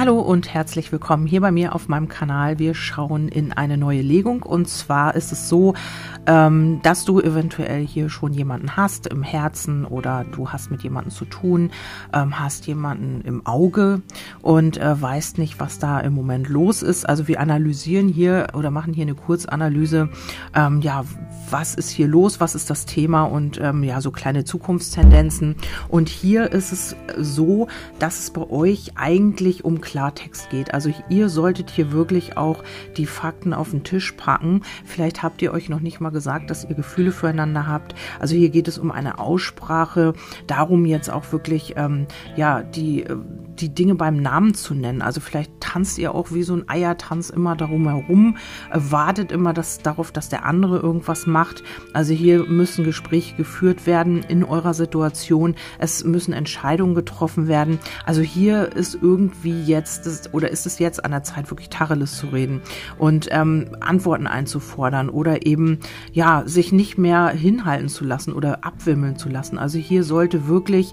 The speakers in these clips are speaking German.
Hallo und herzlich willkommen hier bei mir auf meinem Kanal. Wir schauen in eine neue Legung und zwar ist es so, ähm, dass du eventuell hier schon jemanden hast im Herzen oder du hast mit jemandem zu tun, ähm, hast jemanden im Auge und äh, weißt nicht, was da im Moment los ist. Also wir analysieren hier oder machen hier eine Kurzanalyse. Ähm, ja, was ist hier los? Was ist das Thema? Und ja, so kleine Zukunftstendenzen. Und hier ist es so, dass es bei euch eigentlich um Klartext geht. Also ihr solltet hier wirklich auch die Fakten auf den Tisch packen. Vielleicht habt ihr euch noch nicht mal gesagt, dass ihr Gefühle füreinander habt. Also hier geht es um eine Aussprache, darum jetzt auch wirklich ähm, ja die die Dinge beim Namen zu nennen. Also vielleicht tanzt ihr auch wie so ein Eiertanz immer darum herum, äh, wartet immer das, darauf, dass der andere irgendwas macht. Also hier müssen Gespräche geführt werden in eurer Situation. Es müssen Entscheidungen getroffen werden. Also hier ist irgendwie jetzt das, oder ist es jetzt an der Zeit, wirklich Tacheles zu reden und ähm, Antworten einzufordern oder eben ja sich nicht mehr hinhalten zu lassen oder abwimmeln zu lassen. Also hier sollte wirklich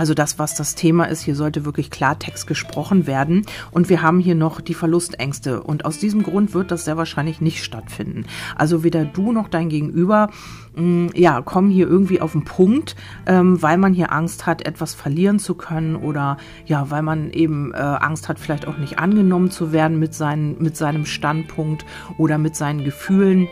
also das, was das Thema ist, hier sollte wirklich Klartext gesprochen werden. Und wir haben hier noch die Verlustängste. Und aus diesem Grund wird das sehr wahrscheinlich nicht stattfinden. Also weder du noch dein Gegenüber, mh, mm, ja, kommen hier irgendwie auf den Punkt, ähm, weil man hier Angst hat, etwas verlieren zu können oder ja, weil man eben äh, Angst hat, vielleicht auch nicht angenommen zu werden mit, seinen, mit seinem Standpunkt oder mit seinen Gefühlen.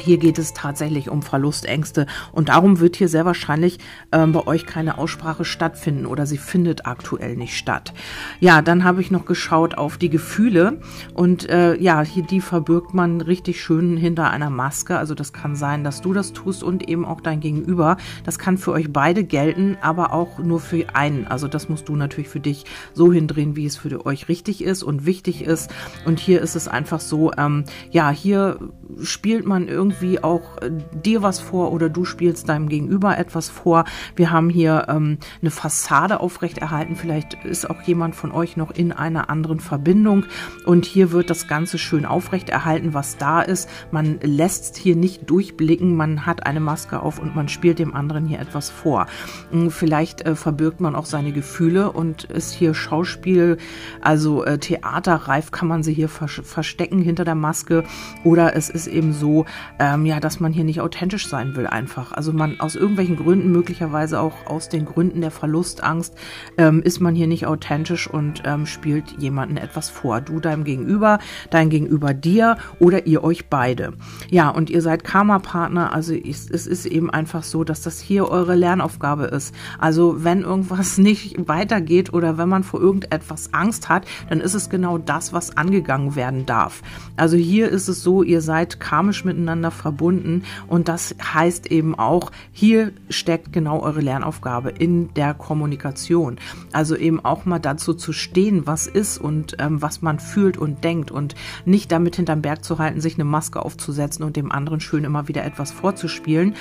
Hier geht es tatsächlich um Verlustängste und darum wird hier sehr wahrscheinlich ähm, bei euch keine Aussprache stattfinden oder sie findet aktuell nicht statt. Ja, dann habe ich noch geschaut auf die Gefühle und äh, ja, hier die verbirgt man richtig schön hinter einer Maske. Also das kann sein, dass du das tust und eben auch dein Gegenüber. Das kann für euch beide gelten, aber auch nur für einen. Also das musst du natürlich für dich so hindrehen, wie es für euch richtig ist und wichtig ist. Und hier ist es einfach so, ähm, ja, hier spielt man irgendwie irgendwie auch äh, dir was vor oder du spielst deinem Gegenüber etwas vor. Wir haben hier ähm, eine Fassade aufrechterhalten. Vielleicht ist auch jemand von euch noch in einer anderen Verbindung und hier wird das Ganze schön aufrechterhalten, was da ist. Man lässt hier nicht durchblicken, man hat eine Maske auf und man spielt dem anderen hier etwas vor. Hm, vielleicht äh, verbirgt man auch seine Gefühle und ist hier Schauspiel, also äh, theaterreif kann man sie hier verstecken hinter der Maske oder es ist eben so, ähm, ja, dass man hier nicht authentisch sein will einfach. Also man aus irgendwelchen Gründen, möglicherweise auch aus den Gründen der Verlustangst, ähm, ist man hier nicht authentisch und ähm, spielt jemanden etwas vor. Du deinem Gegenüber, dein Gegenüber dir oder ihr euch beide. Ja, und ihr seid Karma-Partner, also es, es ist eben einfach so, dass das hier eure Lernaufgabe ist. Also wenn irgendwas nicht weitergeht oder wenn man vor irgendetwas Angst hat, dann ist es genau das, was angegangen werden darf. Also hier ist es so, ihr seid karmisch miteinander miteinander verbunden und das heißt eben auch, hier steckt genau eure Lernaufgabe in der Kommunikation. Also eben auch mal dazu zu stehen, was ist und ähm, was man fühlt und denkt und nicht damit hinterm Berg zu halten, sich eine Maske aufzusetzen und dem anderen schön immer wieder etwas vorzuspielen,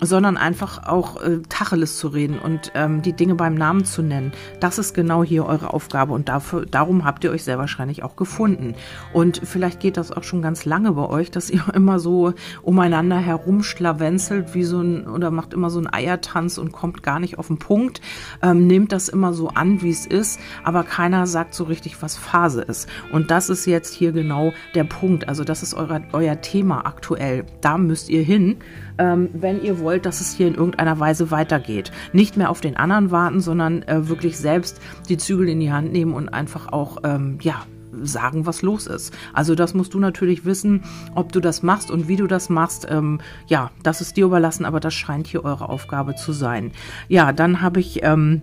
sondern einfach auch äh, Tacheles zu reden und ähm, die Dinge beim Namen zu nennen. Das ist genau hier eure Aufgabe und dafür, darum habt ihr euch sehr wahrscheinlich auch gefunden. Und vielleicht geht das auch schon ganz lange bei euch, dass ihr immer so umeinander herumschlawenzelt wie so ein oder macht immer so einen Eiertanz und kommt gar nicht auf den Punkt, ähm, nehmt das immer so an, wie es ist, aber keiner sagt so richtig, was Phase ist. Und das ist jetzt hier genau der Punkt. Also das ist euer, euer Thema aktuell. Da müsst ihr hin, ähm, wenn ihr wollt, dass es hier in irgendeiner Weise weitergeht. Nicht mehr auf den anderen warten, sondern äh, wirklich selbst die Zügel in die Hand nehmen und einfach auch, ähm, ja, sagen, was los ist. Also das musst du natürlich wissen, ob du das machst und wie du das machst. Ähm, ja, das ist dir überlassen, aber das scheint hier eure Aufgabe zu sein. Ja, dann habe ich ähm,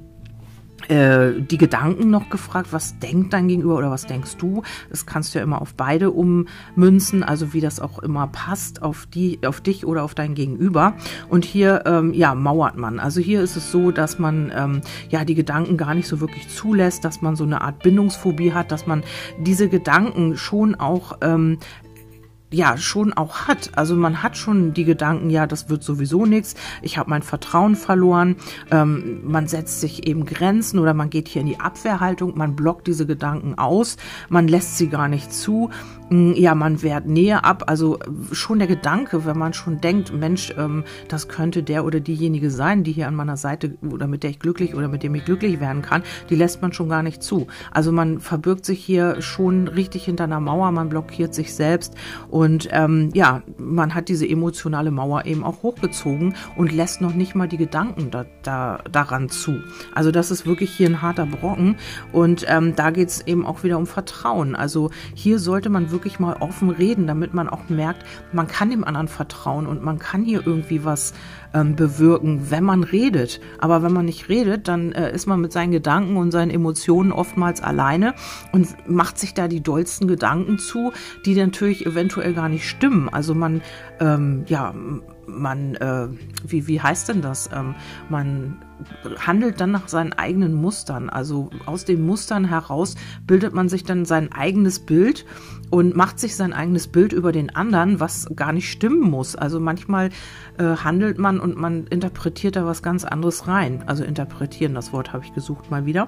äh, die Gedanken noch gefragt, was denkt dein Gegenüber oder was denkst du? Das kannst du ja immer auf beide ummünzen, also wie das auch immer passt auf die, auf dich oder auf dein Gegenüber. Und hier, ähm, ja, mauert man. Also hier ist es so, dass man ähm, ja die Gedanken gar nicht so wirklich zulässt, dass man so eine Art Bindungsphobie hat, dass man diese Gedanken schon auch ähm, ja schon auch hat. Also man hat schon die Gedanken, ja, das wird sowieso nichts, ich habe mein Vertrauen verloren, ähm, man setzt sich eben Grenzen oder man geht hier in die Abwehrhaltung, man blockt diese Gedanken aus, man lässt sie gar nicht zu ja, man wehrt Nähe ab. Also schon der Gedanke, wenn man schon denkt, Mensch, ähm, das könnte der oder diejenige sein, die hier an meiner Seite oder mit der ich glücklich oder mit dem ich glücklich werden kann, die lässt man schon gar nicht zu. Also man verbirgt sich hier schon richtig hinter einer Mauer, man blockiert sich selbst und ähm, ja, man hat diese emotionale Mauer eben auch hochgezogen und lässt noch nicht mal die Gedanken da, da, daran zu. Also das ist wirklich hier ein harter Brocken und ähm, da geht es eben auch wieder um Vertrauen. Also hier sollte man wirklich mal offen reden, damit man auch merkt, man kann dem anderen vertrauen und man kann hier irgendwie was ähm, bewirken, wenn man redet. Aber wenn man nicht redet, dann äh, ist man mit seinen Gedanken und seinen Emotionen oftmals alleine und macht sich da die dollsten Gedanken zu, die natürlich eventuell gar nicht stimmen. Also man, ähm, ja, man, äh, wie, wie heißt denn das? Ähm, man handelt dann nach seinen eigenen Mustern. Also aus den Mustern heraus bildet man sich dann sein eigenes Bild und macht sich sein eigenes Bild über den anderen, was gar nicht stimmen muss. Also manchmal äh, handelt man und man interpretiert da was ganz anderes rein. Also interpretieren, das Wort habe ich gesucht mal wieder.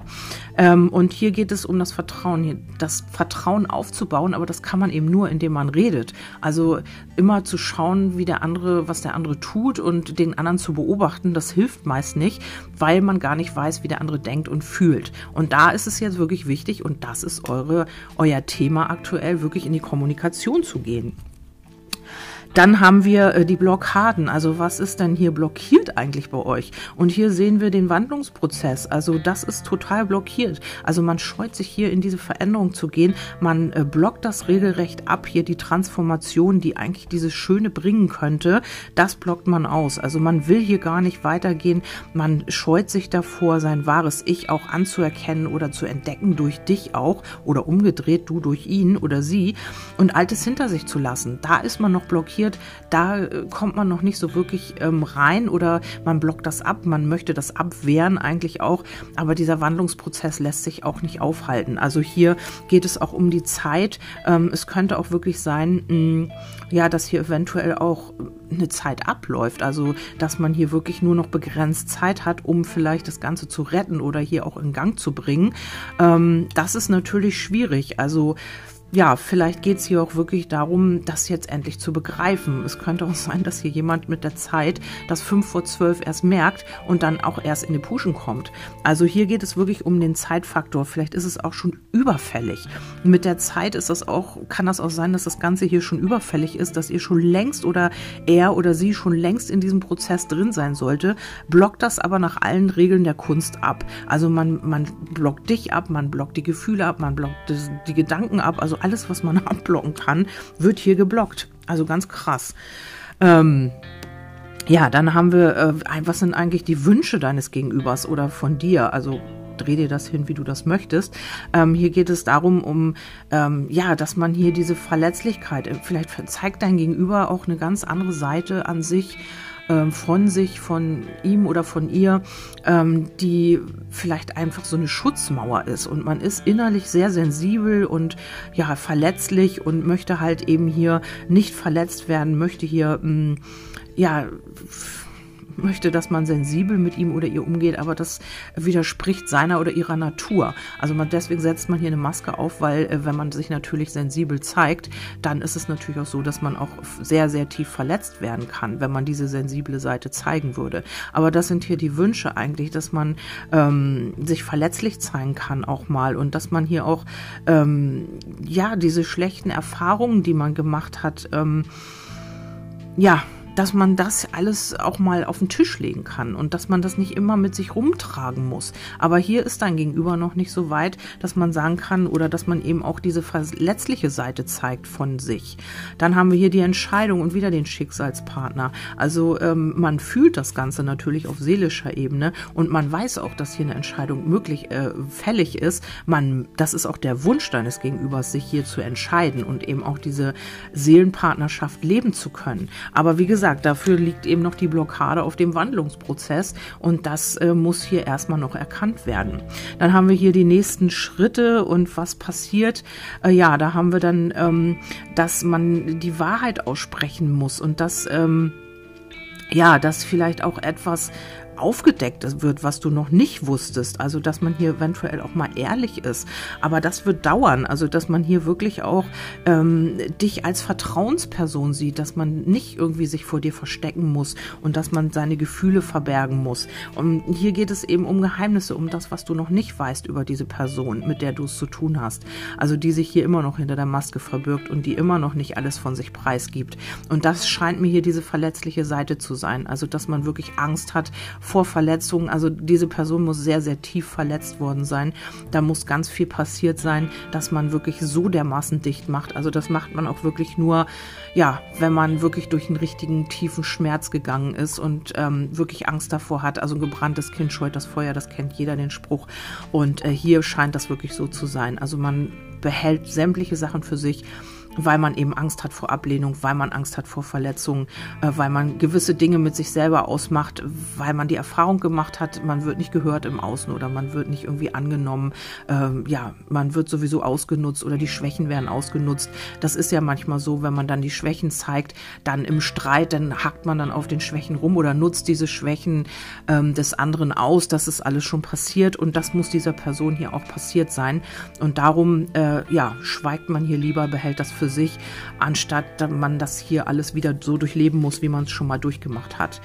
Ähm, und hier geht es um das Vertrauen, das Vertrauen aufzubauen, aber das kann man eben nur, indem man redet. Also immer zu schauen, wie der andere, was der andere tut und den anderen zu beobachten, das hilft meist nicht, weil man gar nicht weiß, wie der andere denkt und fühlt. Und da ist es jetzt wirklich wichtig und das ist eure, euer Thema aktuell, wirklich in die Kommunikation zu gehen. Dann haben wir äh, die Blockaden. Also was ist denn hier blockiert eigentlich bei euch? Und hier sehen wir den Wandlungsprozess. Also das ist total blockiert. Also man scheut sich hier in diese Veränderung zu gehen. Man äh, blockt das regelrecht ab. Hier die Transformation, die eigentlich dieses Schöne bringen könnte, das blockt man aus. Also man will hier gar nicht weitergehen. Man scheut sich davor, sein wahres Ich auch anzuerkennen oder zu entdecken durch dich auch oder umgedreht, du durch ihn oder sie und Altes hinter sich zu lassen. Da ist man noch blockiert blockiert, da äh, kommt man noch nicht so wirklich ähm, rein oder man blockt das ab, man möchte das abwehren eigentlich auch, aber dieser Wandlungsprozess lässt sich auch nicht aufhalten. Also hier geht es auch um die Zeit. Ähm, es könnte auch wirklich sein, mh, ja, dass hier eventuell auch eine Zeit abläuft, also dass man hier wirklich nur noch begrenzt Zeit hat, um vielleicht das Ganze zu retten oder hier auch in Gang zu bringen. Ähm, das ist natürlich schwierig. Also ja, vielleicht geht es hier auch wirklich darum, das jetzt endlich zu begreifen. Es könnte auch sein, dass hier jemand mit der Zeit das 5 vor 12 erst merkt und dann auch erst in die Puschen kommt. Also hier geht es wirklich um den Zeitfaktor. Vielleicht ist es auch schon überfällig. Mit der Zeit ist das auch, kann das auch sein, dass das Ganze hier schon überfällig ist, dass ihr schon längst oder er oder sie schon längst in diesem Prozess drin sein sollte, blockt das aber nach allen Regeln der Kunst ab. Also man, man blockt dich ab, man blockt die Gefühle ab, man blockt die, Gedanken ab. Also alles, was man abblocken kann, wird hier geblockt. Also ganz krass. Ähm, ja, dann haben wir, äh, was sind eigentlich die Wünsche deines Gegenübers oder von dir? Also dreh dir das hin, wie du das möchtest. Ähm, hier geht es darum, um ähm, ja, dass man hier diese Verletzlichkeit, äh, vielleicht zeigt dein Gegenüber auch eine ganz andere Seite an sich von sich, von ihm oder von ihr, ähm, die vielleicht einfach so eine Schutzmauer ist. Und man ist innerlich sehr sensibel und ja, verletzlich und möchte halt eben hier nicht verletzt werden, möchte hier, mm, ja, möchte, dass man sensibel mit ihm oder ihr umgeht, aber das widerspricht seiner oder ihrer Natur. Also man, deswegen setzt man hier eine Maske auf, weil äh, wenn man sich natürlich sensibel zeigt, dann ist es natürlich auch so, dass man auch sehr, sehr tief verletzt werden kann, wenn man diese sensible Seite zeigen würde. Aber das sind hier die Wünsche eigentlich, dass man ähm, sich verletzlich zeigen kann auch mal und dass man hier auch ähm, ja diese schlechten Erfahrungen, die man gemacht hat, ähm, ja, dass man das alles auch mal auf den Tisch legen kann und dass man das nicht immer mit sich rumtragen muss. Aber hier ist dein Gegenüber noch nicht so weit, dass man sagen kann oder dass man eben auch diese verletzliche Seite zeigt von sich. Dann haben wir hier die Entscheidung und wieder den Schicksalspartner. Also ähm, man fühlt das Ganze natürlich auf seelischer Ebene und man weiß auch, dass hier eine Entscheidung möglich äh, fällig ist. Man, das ist auch der Wunsch deines Gegenübers, sich hier zu entscheiden und eben auch diese Seelenpartnerschaft leben zu können. Aber wie gesagt, gesagt, dafür liegt eben noch die Blockade auf dem Wandlungsprozess und das äh, muss hier erstmal noch erkannt werden. Dann haben wir hier die nächsten Schritte und was passiert. Äh, ja, da haben wir dann, ähm, dass man die Wahrheit aussprechen muss und dass, ähm, ja, dass vielleicht auch etwas aufgedeckt wird, was du noch nicht wusstest. Also, dass man hier eventuell auch mal ehrlich ist. Aber das wird dauern. Also, dass man hier wirklich auch ähm, dich als Vertrauensperson sieht, dass man nicht irgendwie sich vor dir verstecken muss und dass man seine Gefühle verbergen muss. Und hier geht es eben um Geheimnisse, um das, was du noch nicht weißt über diese Person, mit der du es zu tun hast. Also, die sich hier immer noch hinter der Maske verbirgt und die immer noch nicht alles von sich preisgibt. Und das scheint mir hier diese verletzliche Seite zu sein. Also, dass man wirklich Angst hat Verletzungen. Also, diese Person muss sehr, sehr tief verletzt worden sein. Da muss ganz viel passiert sein, dass man wirklich so dermaßen dicht macht. Also, das macht man auch wirklich nur, ja, wenn man wirklich durch einen richtigen tiefen Schmerz gegangen ist und ähm, wirklich Angst davor hat. Also, ein gebranntes Kind scheut das Feuer, das kennt jeder den Spruch. Und äh, hier scheint das wirklich so zu sein. Also, man behält sämtliche Sachen für sich weil man eben Angst hat vor Ablehnung, weil man Angst hat vor Verletzungen, äh, weil man gewisse Dinge mit sich selber ausmacht, weil man die Erfahrung gemacht hat, man wird nicht gehört im Außen oder man wird nicht irgendwie angenommen, ähm, ja, man wird sowieso ausgenutzt oder die Schwächen werden ausgenutzt. Das ist ja manchmal so, wenn man dann die Schwächen zeigt, dann im Streit, dann hackt man dann auf den Schwächen rum oder nutzt diese Schwächen ähm, des anderen aus. Das ist alles schon passiert und das muss dieser Person hier auch passiert sein. Und darum, äh, ja, schweigt man hier lieber, behält das für für sich, anstatt man das hier alles wieder so durchleben muss, wie man es schon mal durchgemacht hat.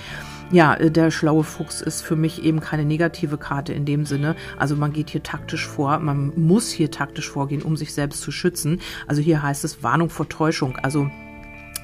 Ja, äh, der schlaue Fuchs ist für mich eben keine negative Karte in dem Sinne. Also man geht hier taktisch vor, man muss hier taktisch vorgehen, um sich selbst zu schützen. Also hier heißt es Warnung vor Täuschung. Also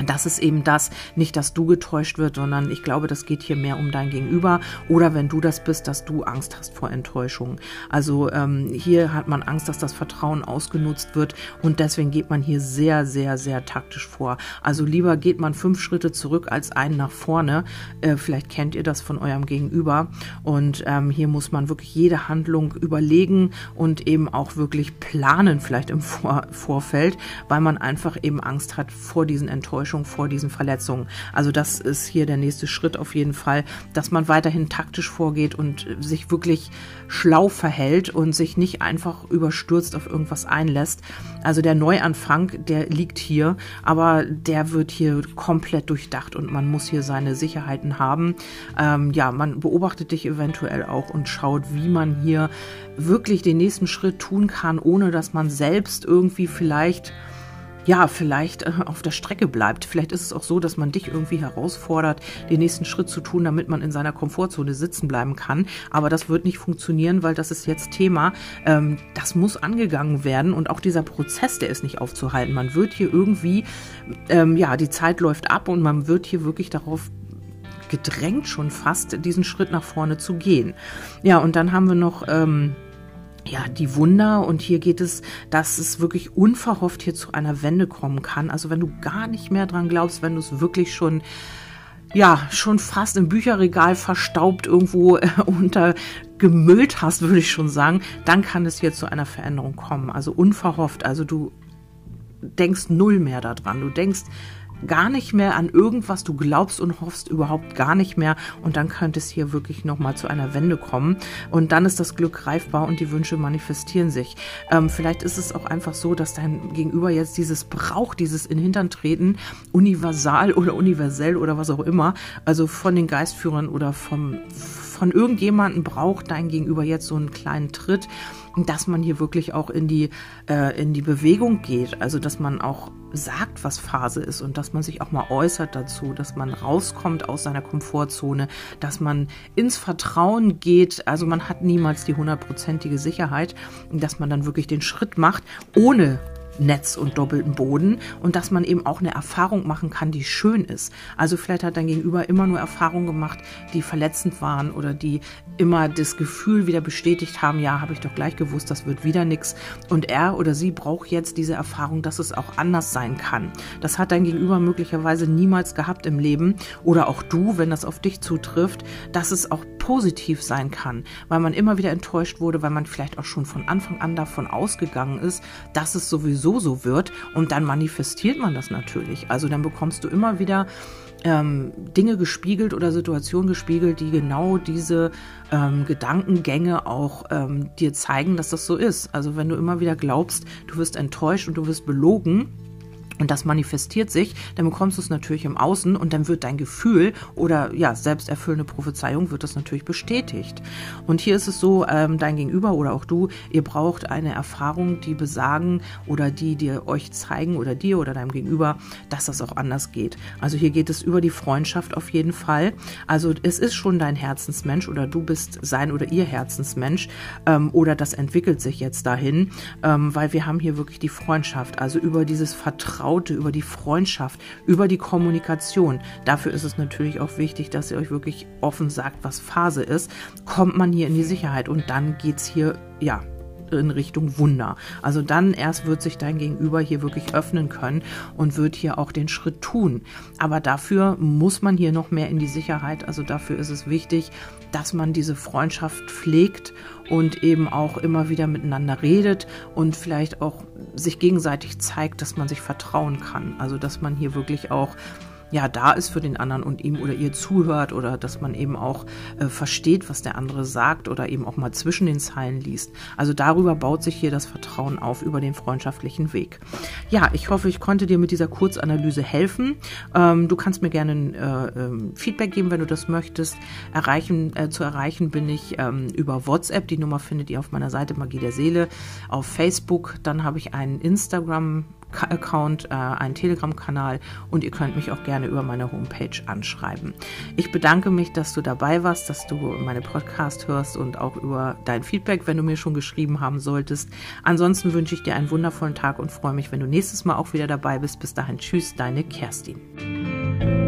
das ist eben das, nicht, dass du getäuscht wird, sondern ich glaube, das geht hier mehr um dein Gegenüber oder wenn du das bist, dass du Angst hast vor Enttäuschung. Also ähm, hier hat man Angst, dass das Vertrauen ausgenutzt wird und deswegen geht man hier sehr, sehr, sehr taktisch vor. Also lieber geht man fünf Schritte zurück als einen nach vorne. Äh, vielleicht kennt ihr das von eurem Gegenüber und ähm, hier muss man wirklich jede Handlung überlegen und eben auch wirklich planen, vielleicht im vor Vorfeld, weil man einfach eben Angst hat vor diesen Enttäuschungen. Enttäuschung vor diesen Verletzungen. Also das ist hier der nächste Schritt auf jeden Fall, dass man weiterhin taktisch vorgeht und sich wirklich schlau verhält und sich nicht einfach überstürzt auf irgendwas einlässt. Also der Neuanfang, der liegt hier, aber der wird hier komplett durchdacht und man muss hier seine Sicherheiten haben. Ähm, ja, man beobachtet dich eventuell auch und schaut, wie man hier wirklich den nächsten Schritt tun kann, ohne dass man selbst irgendwie vielleicht ja, vielleicht äh, auf der Strecke bleibt. Vielleicht ist es auch so, dass man dich irgendwie herausfordert, den nächsten Schritt zu tun, damit man in seiner Komfortzone sitzen bleiben kann. Aber das wird nicht funktionieren, weil das ist jetzt Thema. Ähm, das muss angegangen werden und auch dieser Prozess, der ist nicht aufzuhalten. Man wird hier irgendwie, ähm, ja, die Zeit läuft ab und man wird hier wirklich darauf gedrängt schon fast, diesen Schritt nach vorne zu gehen. Ja, und dann haben wir noch ähm, ja, die Wunder und hier geht es, dass es wirklich unverhofft hier zu einer Wende kommen kann. Also wenn du gar nicht mehr dran glaubst, wenn du es wirklich schon ja, schon fast im Bücherregal verstaubt irgendwo äh, untergemüllt hast, würde ich schon sagen, dann kann es hier zu einer Veränderung kommen. Also unverhofft. Also du denkst null mehr daran. Du denkst gar nicht mehr an irgendwas, du glaubst und hoffst überhaupt gar nicht mehr und dann könnte es hier wirklich nochmal zu einer Wende kommen und dann ist das Glück greifbar und die Wünsche manifestieren sich. Ähm, vielleicht ist es auch einfach so, dass dein Gegenüber jetzt dieses braucht, dieses in Hintern treten, universal oder universell oder was auch immer, also von den Geistführern oder vom von irgendjemanden braucht dein Gegenüber jetzt so einen kleinen Tritt, dass man hier wirklich auch in die, äh, in die Bewegung geht. Also, dass man auch sagt, was Phase ist und dass man sich auch mal äußert dazu, dass man rauskommt aus seiner Komfortzone, dass man ins Vertrauen geht. Also, man hat niemals die hundertprozentige Sicherheit, dass man dann wirklich den Schritt macht, ohne Netz und doppelten Boden und dass man eben auch eine Erfahrung machen kann, die schön ist. Also vielleicht hat dein Gegenüber immer nur Erfahrungen gemacht, die verletzend waren oder die immer das Gefühl wieder bestätigt haben, ja, habe ich doch gleich gewusst, das wird wieder nichts. Und er oder sie braucht jetzt diese Erfahrung, dass es auch anders sein kann. Das hat dein Gegenüber möglicherweise niemals gehabt im Leben oder auch du, wenn das auf dich zutrifft, dass es auch positiv sein kann, weil man immer wieder enttäuscht wurde, weil man vielleicht auch schon von Anfang an davon ausgegangen ist, dass es sowieso so wird und dann manifestiert man das natürlich. Also dann bekommst du immer wieder ähm, Dinge gespiegelt oder Situationen gespiegelt, die genau diese ähm, Gedankengänge auch ähm, dir zeigen, dass das so ist. Also wenn du immer wieder glaubst, du wirst enttäuscht und du wirst belogen, Und das manifestiert sich, dann bekommst du es natürlich im Außen und dann wird dein Gefühl oder ja, selbsterfüllende Prophezeiung wird das natürlich bestätigt. Und hier ist es so, ähm, dein Gegenüber oder auch du, ihr braucht eine Erfahrung, die besagen oder die dir euch zeigen oder dir oder deinem Gegenüber, dass das auch anders geht. Also hier geht es über die Freundschaft auf jeden Fall. Also es ist schon dein Herzensmensch oder du bist sein oder ihr Herzensmensch ähm, oder das entwickelt sich jetzt dahin, ähm, weil wir haben hier wirklich die Freundschaft, also über dieses Vertrauen Vertraute, über die Freundschaft, über die Kommunikation. Dafür ist es natürlich auch wichtig, dass ihr euch wirklich offen sagt, was Phase ist. Kommt man hier in die Sicherheit und dann geht es hier, ja, in Richtung Wunder. Also dann erst wird sich dein Gegenüber hier wirklich öffnen können und wird hier auch den Schritt tun. Aber dafür muss man hier noch mehr in die Sicherheit. Also dafür ist es wichtig, dass man diese Freundschaft pflegt und eben auch immer wieder miteinander redet und vielleicht auch sich gegenseitig zeigt, dass man sich vertrauen kann. Also dass man hier wirklich auch ja da ist für den anderen und ihm oder ihr zuhört oder dass man eben auch äh, versteht, was der andere sagt oder eben auch mal zwischen den Zeilen liest. Also darüber baut sich hier das Vertrauen auf über den freundschaftlichen Weg. Ja, ich hoffe, ich konnte dir mit dieser Kurzanalyse helfen. Ähm, du kannst mir gerne äh, äh, Feedback geben, wenn du das möchtest. Erreichen, äh, zu erreichen bin ich ähm, über WhatsApp. Die Nummer findet ihr auf meiner Seite Magie der Seele. Auf Facebook, dann habe ich einen Instagram Account, äh, einen Telegram-Kanal und ihr könnt mich auch gerne über meine Homepage anschreiben. Ich bedanke mich, dass du dabei warst, dass du meine Podcast hörst und auch über dein Feedback, wenn du mir schon geschrieben haben solltest. Ansonsten wünsche ich dir einen wundervollen Tag und freue mich, wenn du nächstes Mal auch wieder dabei bist. Bis dahin, tschüss, deine Kerstin.